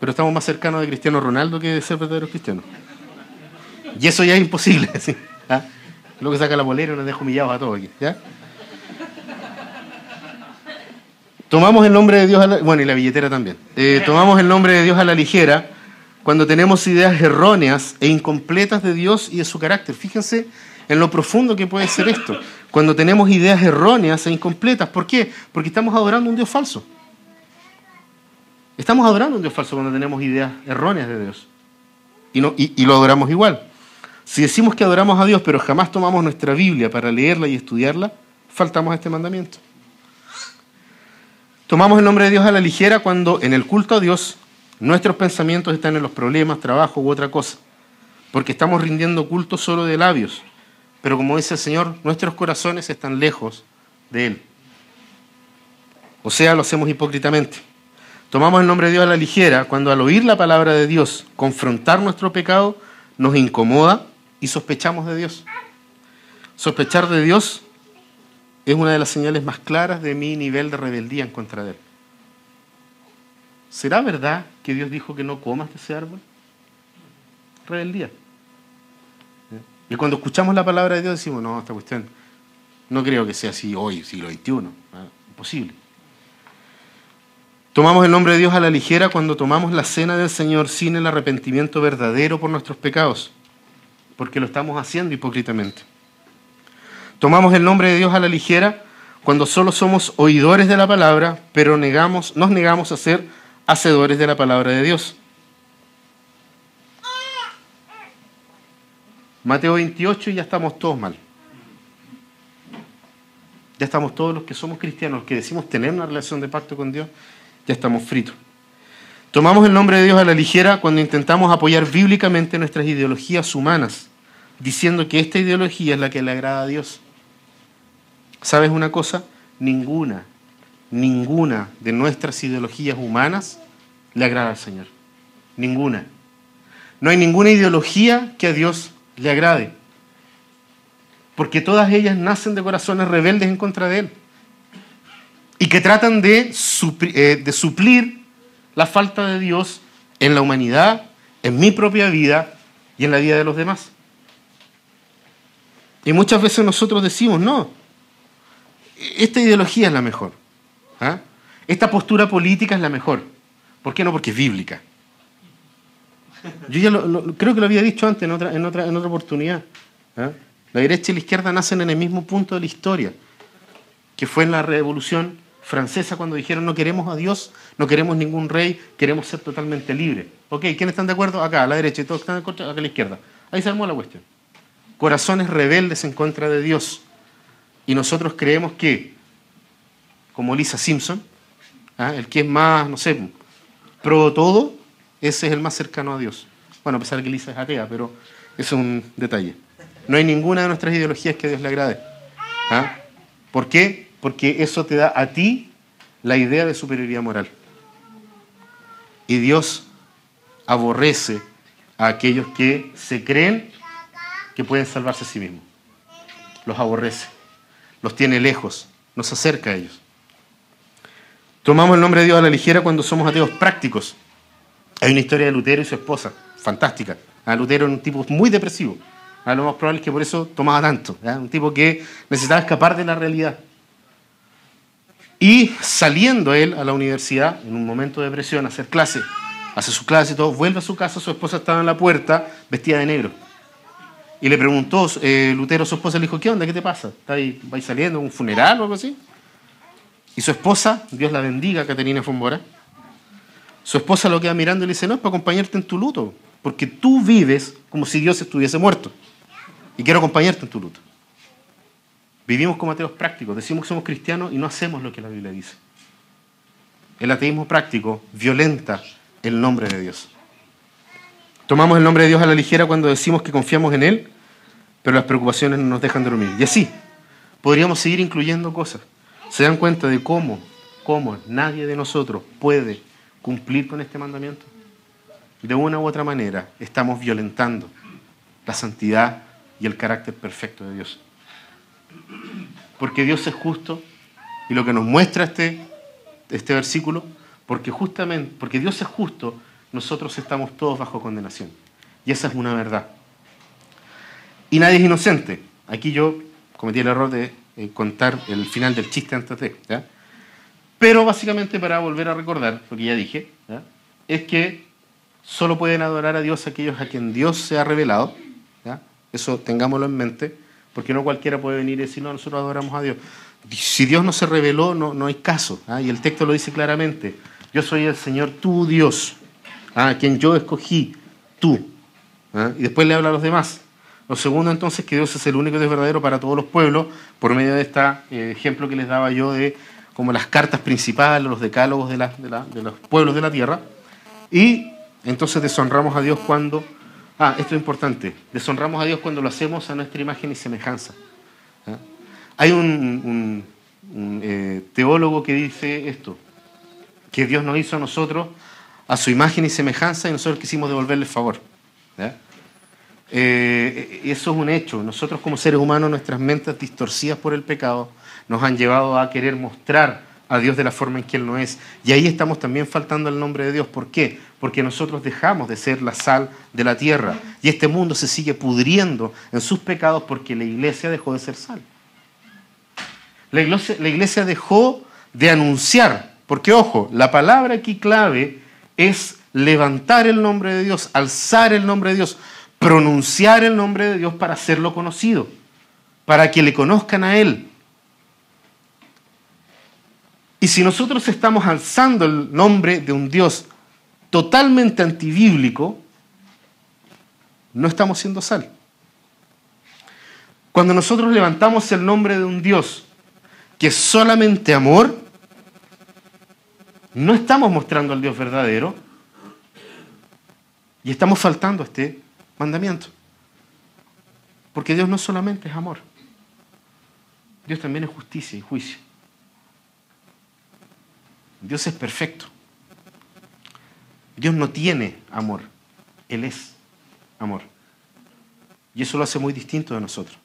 pero estamos más cercanos de Cristiano Ronaldo que de ser verdaderos cristianos. Y eso ya es imposible. <laughs> ¿sí? ¿Ah? Lo que saca la bolera nos deja humillados a todos aquí. Tomamos el nombre de Dios a la, bueno y la billetera también. Eh, tomamos el nombre de Dios a la ligera cuando tenemos ideas erróneas e incompletas de Dios y de su carácter. Fíjense en lo profundo que puede ser esto. Cuando tenemos ideas erróneas e incompletas. ¿Por qué? Porque estamos adorando un Dios falso. Estamos adorando un Dios falso cuando tenemos ideas erróneas de Dios. Y, lo adoramos igual. Si decimos que adoramos a Dios, pero jamás tomamos nuestra Biblia para leerla y estudiarla, faltamos a este mandamiento. Tomamos el nombre de Dios a la ligera cuando en el culto a Dios nuestros pensamientos están en los problemas, trabajo u otra cosa, porque estamos rindiendo culto solo de labios pero como dice el Señor, nuestros corazones están lejos de Él. O sea, lo hacemos hipócritamente. Tomamos el nombre de Dios a la ligera cuando al oír la palabra de Dios, confrontar nuestro pecado, nos incomoda y sospechamos de Dios. Sospechar de Dios es una de las señales más claras de mi nivel de rebeldía en contra de Él. ¿será verdad que Dios dijo que no comas de ese árbol? Rebeldía. Y cuando escuchamos la palabra de Dios decimos, no, esta cuestión no creo que sea así hoy, siglo XXI. Imposible. Tomamos el nombre de Dios a la ligera cuando tomamos la cena del Señor sin el arrepentimiento verdadero por nuestros pecados, porque lo estamos haciendo hipócritamente. Tomamos el nombre de Dios a la ligera cuando solo somos oidores de la palabra, pero negamos, nos negamos a ser hacedores de la palabra de Dios. Mateo 28 y ya estamos todos mal. Ya estamos todos los que somos cristianos, los que decimos tener una relación de pacto con Dios, ya estamos fritos. Tomamos el nombre de Dios a la ligera cuando intentamos apoyar bíblicamente nuestras ideologías humanas, diciendo que esta ideología es la que le agrada a Dios. ¿Sabes una cosa? Ninguna, ninguna de nuestras ideologías humanas le agrada al Señor. Ninguna. No hay ninguna ideología que a Dios le agrade. Porque todas ellas nacen de corazones rebeldes en contra de Él. Y que tratan de, eh, de suplir la falta de Dios en la humanidad, en mi propia vida y en la vida de los demás. Y muchas veces nosotros decimos, no, esta ideología es la mejor. ¿ah? Esta postura política es la mejor. ¿Por qué no? Porque es bíblica. Yo ya creo que lo había dicho antes en otra oportunidad. ¿ah? La derecha y la izquierda nacen en el mismo punto de la historia, que fue en la Revolución Francesa cuando dijeron no queremos a Dios, no queremos ningún rey, queremos ser totalmente libres. Ok, ¿quiénes están de acuerdo? Acá, a la derecha, y todos están de acuerdo acá a la izquierda. Ahí se armó la cuestión. Corazones rebeldes en contra de Dios. Y nosotros creemos que, como Lisa Simpson, ¿ah? el que es más, no sé, pro todo, ese es el más cercano a Dios. Bueno, a pesar de que Lisa es atea, pero es un detalle. No hay ninguna de nuestras ideologías que Dios le agrade. ¿ah? ¿Por qué? Porque eso te da a ti la idea de superioridad moral. Y Dios aborrece a aquellos que se creen que pueden salvarse a sí mismos. Los aborrece los tiene lejos, nos acerca a ellos. Tomamos el nombre de Dios a la ligera cuando somos ateos prácticos. Hay una historia de Lutero y su esposa, fantástica. A ah, Lutero era un tipo muy depresivo. A ah, lo más probable es que por eso tomaba tanto. Un tipo que necesitaba escapar de la realidad. Y saliendo él a la universidad, en un momento de depresión, a hacer clase, hace su clase y todo, vuelve a su casa, su esposa estaba en la puerta, vestida de negro. Y le preguntó eh, Lutero su esposa, le dijo, ¿qué onda? ¿Qué te pasa? ¿Está ahí, ¿Vais saliendo un funeral o algo así? Y su esposa, Dios la bendiga, Caterina Fombora, su esposa lo queda mirando y le dice, no, es para acompañarte en tu luto, porque tú vives como si Dios estuviese muerto. Y quiero acompañarte en tu luto. Vivimos como ateos prácticos, decimos que somos cristianos y no hacemos lo que la Biblia dice. El ateísmo práctico violenta el nombre de Dios. Tomamos el nombre de Dios a la ligera cuando decimos que confiamos en Él, pero las preocupaciones no nos dejan dormir. Y así, podríamos seguir incluyendo cosas. ¿Se dan cuenta de cómo, cómo nadie de nosotros puede cumplir con este mandamiento? De una u otra manera estamos violentando la santidad y el carácter perfecto de Dios. Porque Dios es justo y lo que nos muestra este, este versículo, porque justamente, porque Dios es justo, nosotros estamos todos bajo condenación. Y esa es una verdad. Y nadie es inocente. Aquí yo cometí el error de eh, contar el final del chiste antes de. Pero básicamente para volver a recordar, lo que ya dije, es que solo pueden adorar a Dios aquellos a quien Dios se ha revelado. Eso tengámoslo en mente, porque no cualquiera puede venir y decir, no, nosotros adoramos a Dios. Si Dios no se reveló, no, no hay caso. Y el texto lo dice claramente. Yo soy el Señor tu Dios a quien yo escogí, tú. ¿ah? Y después le habla a los demás. Lo segundo entonces, que Dios es el único Dios verdadero para todos los pueblos, por medio de este ejemplo que les daba yo de como las cartas principales, los decálogos de, de, los pueblos de la tierra. Y entonces deshonramos a Dios cuando, ah, esto es importante, deshonramos a Dios cuando lo hacemos a nuestra imagen y semejanza. ¿ah? Hay un, eh, teólogo que dice esto, que Dios nos hizo a nosotros a su imagen y semejanza y nosotros quisimos devolverle el favor. Eh, eso es un hecho. Nosotros como seres humanos, nuestras mentes distorcidas por el pecado nos han llevado a querer mostrar a Dios de la forma en que Él no es. Y ahí estamos también faltando al nombre de Dios. ¿Por qué? Porque nosotros dejamos de ser la sal de la tierra. Y este mundo se sigue pudriendo en sus pecados porque la iglesia dejó de ser sal. La iglesia, la iglesia dejó de anunciar. Porque, ojo, la palabra aquí clave es levantar el nombre de Dios, alzar el nombre de Dios, pronunciar el nombre de Dios para hacerlo conocido, para que le conozcan a Él. Y si nosotros estamos alzando el nombre de un Dios totalmente antibíblico, no estamos siendo sal. Cuando nosotros levantamos el nombre de un Dios que es solamente amor, no estamos mostrando al Dios verdadero y estamos faltando a este mandamiento. Porque Dios no solamente es amor, Dios también es justicia y juicio. Dios es perfecto. Dios no tiene amor, Él es amor. Y eso lo hace muy distinto de nosotros.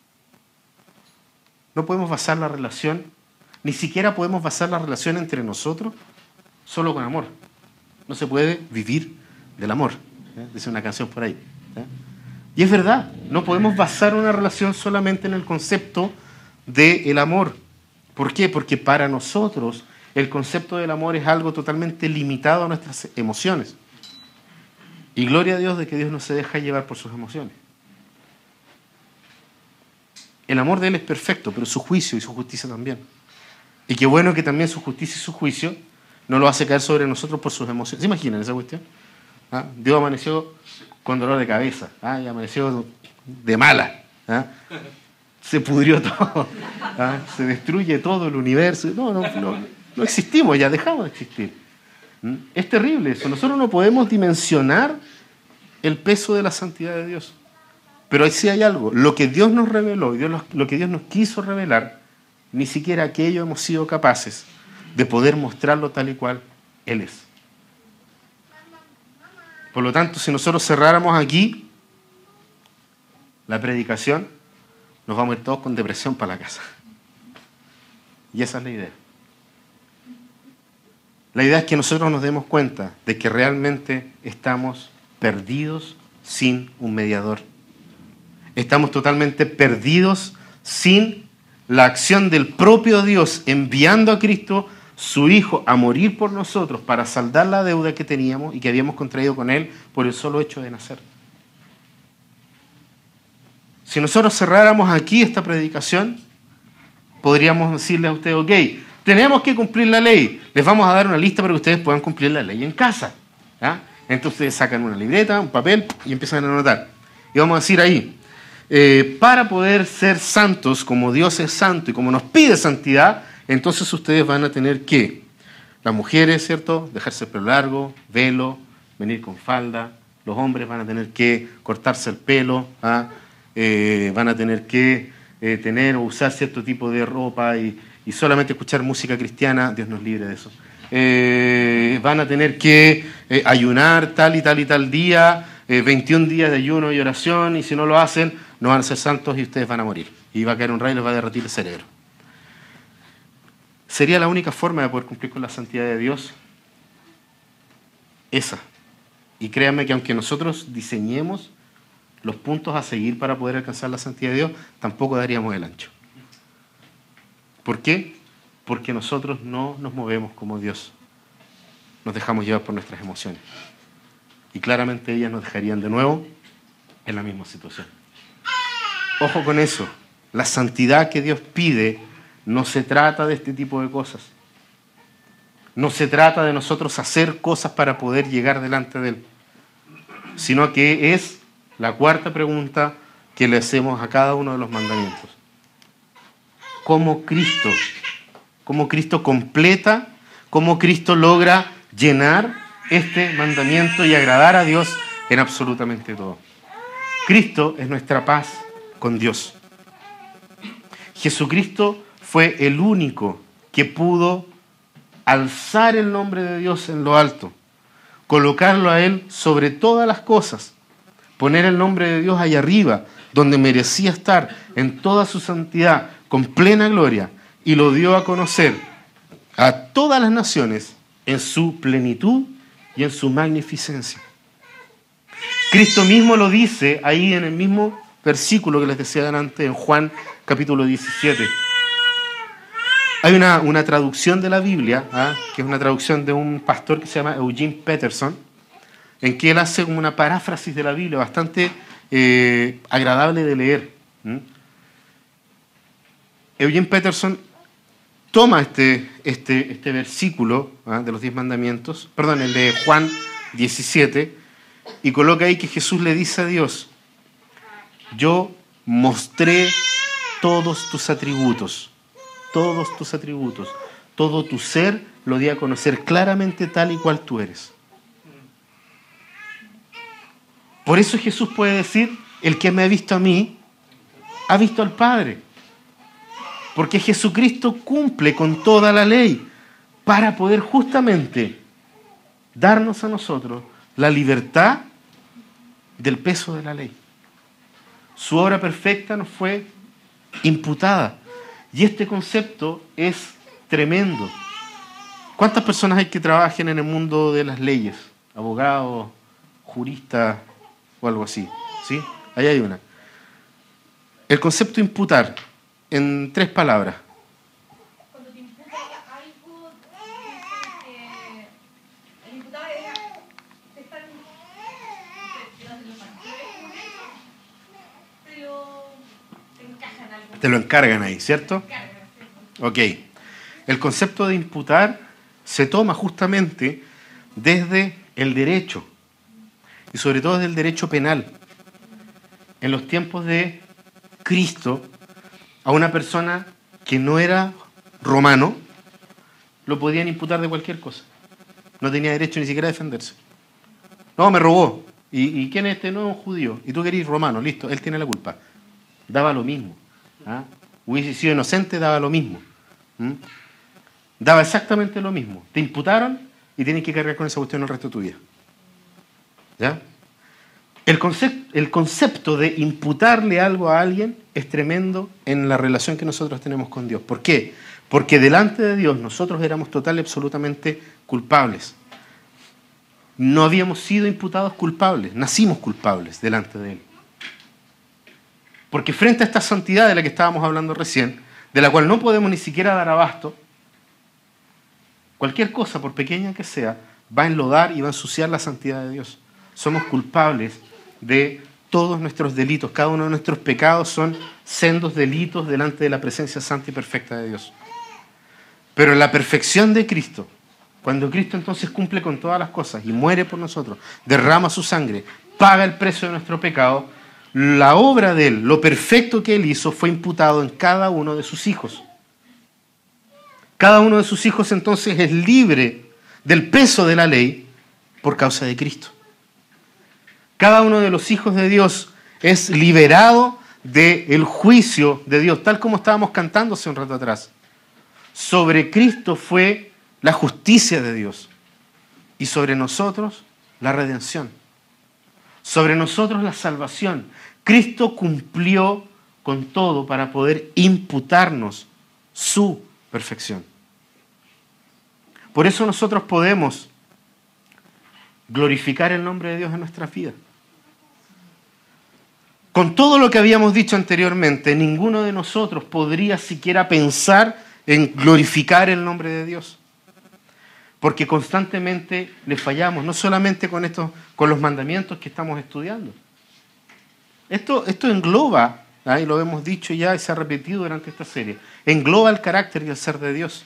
No podemos basar la relación, ni siquiera podemos basar la relación entre nosotros solo con amor. No se puede vivir del amor. ¿eh? Dice una canción por ahí. ¿eh? Y es verdad, no podemos basar una relación solamente en el concepto del amor. ¿Por qué? Porque para nosotros el concepto del amor es algo totalmente limitado a nuestras emociones. Y gloria a Dios de que Dios no se deja llevar por sus emociones. El amor de Él es perfecto, pero su juicio y su justicia también. Y qué bueno que también su justicia y su juicio no lo hace caer sobre nosotros por sus emociones. ¿Se imaginan esa cuestión? ¿Ah? Dios amaneció con dolor de cabeza, ¿ah? y amaneció de mala. ¿ah? Se pudrió <laughs> todo, se destruye todo el universo. No, no, no, no existimos, ya dejamos de existir. ¿Mm? Es terrible eso. Nosotros no podemos dimensionar el peso de la santidad de Dios. Pero sí hay algo. Lo que Dios nos reveló y lo que Dios nos quiso revelar, ni siquiera aquello hemos sido capaces de poder mostrarlo tal y cual Él es. Por lo tanto, si nosotros cerráramos aquí la predicación, nos vamos a ir todos con depresión para la casa. Y esa es la idea. La idea es que nosotros nos demos cuenta de que realmente estamos perdidos sin un mediador. Estamos totalmente perdidos sin la acción del propio Dios enviando a Cristo, su Hijo, a morir por nosotros para saldar la deuda que teníamos y que habíamos contraído con Él por el solo hecho de nacer. Si nosotros cerráramos aquí esta predicación, podríamos decirle a usted, ok, tenemos que cumplir la ley. Les vamos a dar una lista para que ustedes puedan cumplir la ley en casa. Entonces ustedes sacan una libreta, un papel y empiezan a anotar. Y vamos a decir ahí, eh, para poder ser santos como Dios es santo y como nos pide santidad, entonces ustedes van a tener que, las mujeres, ¿cierto? Dejarse el pelo largo, velo, venir con falda. Los hombres van a tener que cortarse el pelo, ¿ah? eh, van a tener que eh, tener o usar cierto tipo de ropa y y solamente escuchar música cristiana, Dios nos libre de eso. Eh, van a tener que eh, ayunar tal y tal y tal día, 21 eh, días de ayuno y oración, y si no lo hacen, no van a ser santos y ustedes van a morir. Y va a caer un rayo y les va a derretir el cerebro. ¿Sería la única forma de poder cumplir con la santidad de Dios? Esa. Y créanme que aunque nosotros diseñemos los puntos a seguir para poder alcanzar la santidad de Dios, tampoco daríamos el ancho. ¿Por qué? Porque nosotros no nos movemos como Dios. Nos dejamos llevar por nuestras emociones. Y claramente ellas nos dejarían de nuevo en la misma situación. Ojo con eso. La santidad que Dios pide no se trata de este tipo de cosas. No se trata de nosotros hacer cosas para poder llegar delante de Él, sino que es la cuarta pregunta que le hacemos a cada uno de los mandamientos cómo Cristo, cómo Cristo completa, cómo Cristo logra llenar este mandamiento y agradar a Dios en absolutamente todo. Cristo es nuestra paz con Dios. Jesucristo fue el único que pudo alzar el nombre de Dios en lo alto, colocarlo a Él sobre todas las cosas, poner el nombre de Dios ahí arriba, donde merecía estar en toda su santidad, con plena gloria y lo dio a conocer a todas las naciones en su plenitud y en su magnificencia. Cristo mismo lo dice ahí en el mismo versículo que les decía antes, en Juan capítulo 17. Hay una, una traducción de la Biblia, ¿ah? que es una traducción de un pastor que se llama Eugene Peterson, en que él hace una paráfrasis de la Biblia bastante eh, agradable de leer. Eugene Peterson toma este, este, este versículo ¿ah? de los diez mandamientos, perdón, el de Juan 17, y coloca ahí que Jesús le dice a Dios, yo mostré todos tus atributos, todos tus atributos, todo tu ser lo di a conocer claramente tal y cual tú eres. Por eso Jesús puede decir, el que me ha visto a mí, ha visto al Padre. Porque Jesucristo cumple con toda la ley para poder justamente darnos a nosotros la libertad del peso de la ley. Su obra perfecta nos fue imputada. Y este concepto es tremendo. ¿Cuántas personas hay que trabajen en el mundo de las leyes? Abogados, juristas o algo así. ¿Sí? Ahí hay una. El concepto imputar en tres palabras. Cuando te imputa algo, eh, el imputado te están te lo encargan ahí, ¿cierto? Ok. El concepto de imputar se toma justamente desde el derecho y sobre todo desde el derecho penal. En los tiempos de Cristo, a una persona que no era romano, lo podían imputar de cualquier cosa. No tenía derecho ni siquiera a defenderse. No, me robó. ¿Y, quién es este? No, un judío. Y tú querés romano, listo, él tiene la culpa. Daba lo mismo. ¿ah? Hubiese sido inocente, daba lo mismo. Daba exactamente lo mismo. Te imputaron y tienes que cargar con esa cuestión el resto de tu vida. ¿Ya? El concepto de imputarle algo a alguien es tremendo en la relación que nosotros tenemos con Dios. ¿Por qué? Porque delante de Dios nosotros éramos total y absolutamente culpables. No habíamos sido imputados culpables, nacimos culpables delante de Él. Porque frente a esta santidad de la que estábamos hablando recién, de la cual no podemos ni siquiera dar abasto, cualquier cosa, por pequeña que sea, va a enlodar y va a ensuciar la santidad de Dios. Somos culpables de todos nuestros delitos, cada uno de nuestros pecados son sendos delitos delante de la presencia santa y perfecta de Dios. Pero la perfección de Cristo, cuando Cristo entonces cumple con todas las cosas y muere por nosotros, derrama su sangre, paga el precio de nuestro pecado, la obra de Él, lo perfecto que Él hizo, fue imputado en cada uno de sus hijos. Cada uno de sus hijos entonces es libre del peso de la ley por causa de Cristo. Cada uno de los hijos de Dios es liberado del juicio de Dios, tal como estábamos cantando hace un rato atrás. Sobre Cristo fue la justicia de Dios y sobre nosotros la redención. Sobre nosotros la salvación. Cristo cumplió con todo para poder imputarnos su perfección. Por eso nosotros podemos glorificar el nombre de Dios en nuestras vidas. Con todo lo que habíamos dicho anteriormente, ninguno de nosotros podría siquiera pensar en glorificar el nombre de Dios. Porque constantemente le fallamos, no solamente con, estos, con los mandamientos que estamos estudiando. Esto, esto engloba, ¿ah? lo hemos dicho ya y se ha repetido durante esta serie, engloba el carácter y el ser de Dios.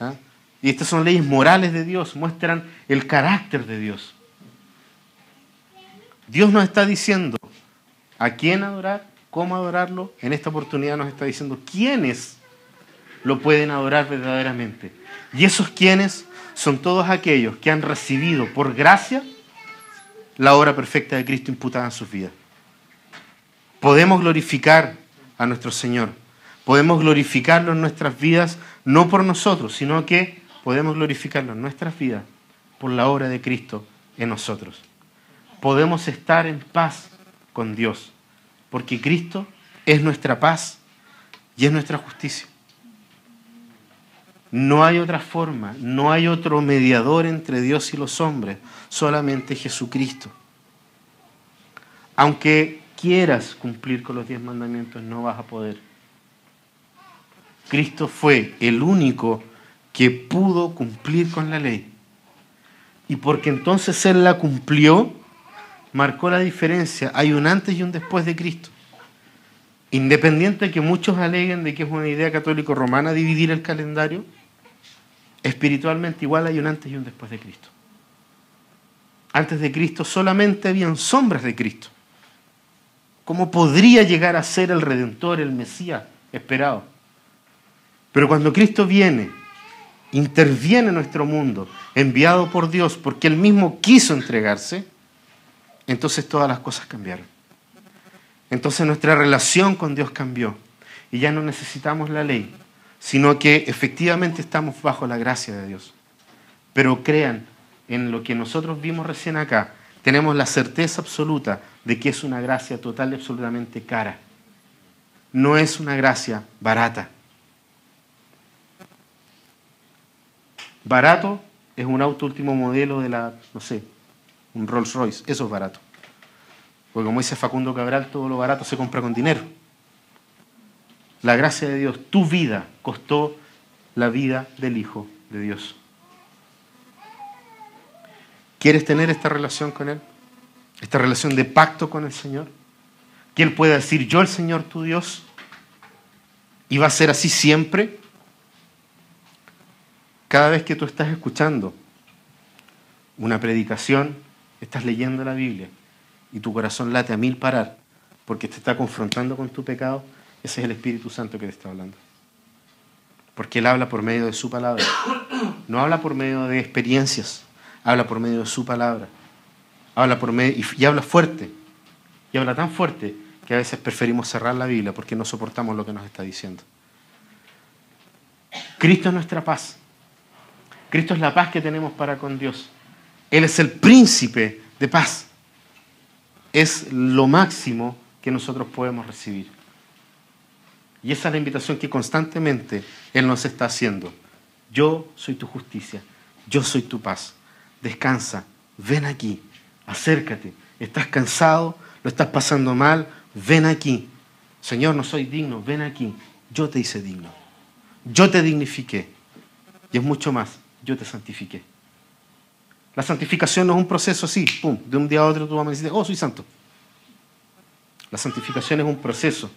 ¿ah? Y estas son leyes morales de Dios, muestran el carácter de Dios. Dios nos está diciendo, a quién adorar, cómo adorarlo. En esta oportunidad nos está diciendo quiénes lo pueden adorar verdaderamente. Y esos quiénes son todos aquellos que han recibido por gracia la obra perfecta de Cristo imputada en sus vidas. Podemos glorificar a nuestro Señor. Podemos glorificarlo en nuestras vidas, no por nosotros, sino que podemos glorificarlo en nuestras vidas por la obra de Cristo en nosotros. Podemos estar en paz con Dios, porque Cristo es nuestra paz y es nuestra justicia. No hay otra forma, no hay otro mediador entre Dios y los hombres, solamente Jesucristo. Aunque quieras cumplir con los diez mandamientos, no vas a poder. Cristo fue el único que pudo cumplir con la ley. Y porque entonces Él la cumplió, marcó la diferencia. Hay un antes y un después de Cristo. Independiente de que muchos aleguen de que es una idea católico-romana dividir el calendario, espiritualmente igual hay un antes y un después de Cristo. Antes de Cristo solamente habían sombras de Cristo. ¿Cómo podría llegar a ser el Redentor, el Mesías esperado? Pero cuando Cristo viene, interviene en nuestro mundo, enviado por Dios, porque Él mismo quiso entregarse, entonces todas las cosas cambiaron. Entonces nuestra relación con Dios cambió y ya no necesitamos la ley, sino que efectivamente estamos bajo la gracia de Dios. Pero crean, en lo que nosotros vimos recién acá, tenemos la certeza absoluta de que es una gracia total y absolutamente cara. No es una gracia barata. Barato es un auto último modelo de la, no sé, un Rolls Royce. Eso es barato. Porque como dice Facundo Cabral, todo lo barato se compra con dinero. La gracia de Dios, tu vida costó la vida del Hijo de Dios. ¿Quieres tener esta relación con Él? Esta relación de pacto con el Señor. Que Él pueda decir, yo el Señor tu Dios. Y va a ser así siempre. Cada vez que tú estás escuchando una predicación, estás leyendo la Biblia y tu corazón late a mil parar porque te está confrontando con tu pecado, ese es el Espíritu Santo que te está hablando. Porque Él habla por medio de su palabra. No habla por medio de experiencias, habla por medio de su palabra. Habla por medio, y, y habla fuerte. Y habla tan fuerte que a veces preferimos cerrar la Biblia porque no soportamos lo que nos está diciendo. Cristo es nuestra paz. Cristo es la paz que tenemos para con Dios. Él es el príncipe de paz. Es lo máximo que nosotros podemos recibir. Y esa es la invitación que constantemente Él nos está haciendo. Yo soy tu justicia, yo soy tu paz. Descansa, ven aquí, acércate. ¿Estás cansado? ¿Lo estás pasando mal? Ven aquí. Señor, no soy digno, ven aquí. Yo te hice digno. Yo te dignifiqué. Y es mucho más yo te santifiqué. La santificación no es un proceso así, pum, de un día a otro tú vas a decir, oh, soy santo. La santificación es un proceso.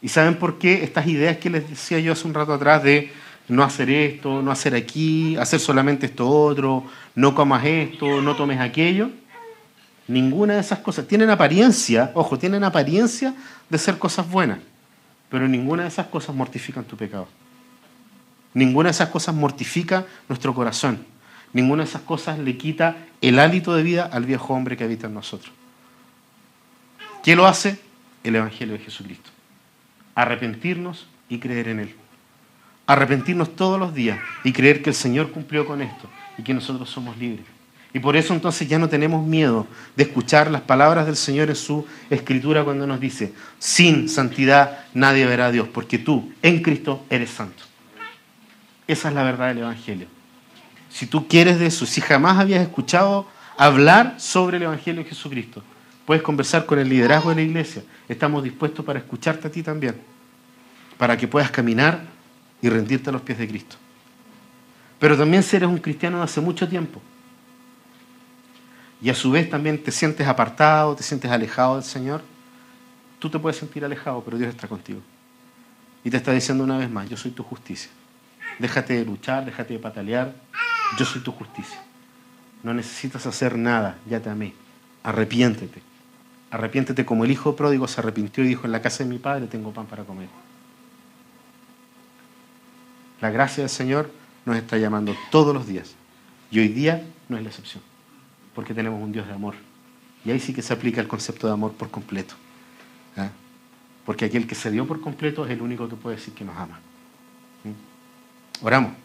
¿Y saben por qué estas ideas que les decía yo hace un rato atrás de no hacer esto, no hacer aquí, hacer solamente esto otro, no comas esto, no tomes aquello? Ninguna de esas cosas. Tienen apariencia, ojo, tienen apariencia de ser cosas buenas, pero ninguna de esas cosas mortifican tu pecado. Ninguna de esas cosas mortifica nuestro corazón. Ninguna de esas cosas le quita el hálito de vida al viejo hombre que habita en nosotros. ¿Qué lo hace? El Evangelio de Jesucristo. Arrepentirnos y creer en Él. Arrepentirnos todos los días y creer que el Señor cumplió con esto y que nosotros somos libres. Y por eso entonces ya no tenemos miedo de escuchar las palabras del Señor en su escritura cuando nos dice, sin santidad nadie verá a Dios, porque tú en Cristo eres santo. Esa es la verdad del Evangelio. Si tú quieres de eso, si jamás habías escuchado hablar sobre el Evangelio de Jesucristo, puedes conversar con el liderazgo de la iglesia. Estamos dispuestos para escucharte a ti también, para que puedas caminar y rendirte a los pies de Cristo. Pero también si eres un cristiano de hace mucho tiempo y a su vez también te sientes apartado, te sientes alejado del Señor, tú te puedes sentir alejado, pero Dios está contigo. Y te está diciendo una vez más, yo soy tu justicia. Déjate de luchar, déjate de patalear. Yo soy tu justicia. No necesitas hacer nada, ya te amé. Arrepiéntete. Arrepiéntete como el hijo pródigo se arrepintió y dijo, en la casa de mi padre tengo pan para comer. La gracia del Señor nos está llamando todos los días. Y hoy día no es la excepción, porque tenemos un Dios de amor. Y ahí sí que se aplica el concepto de amor por completo. ¿ah? Porque aquel que se dio por completo es el único que puede decir que nos ama. Oramos.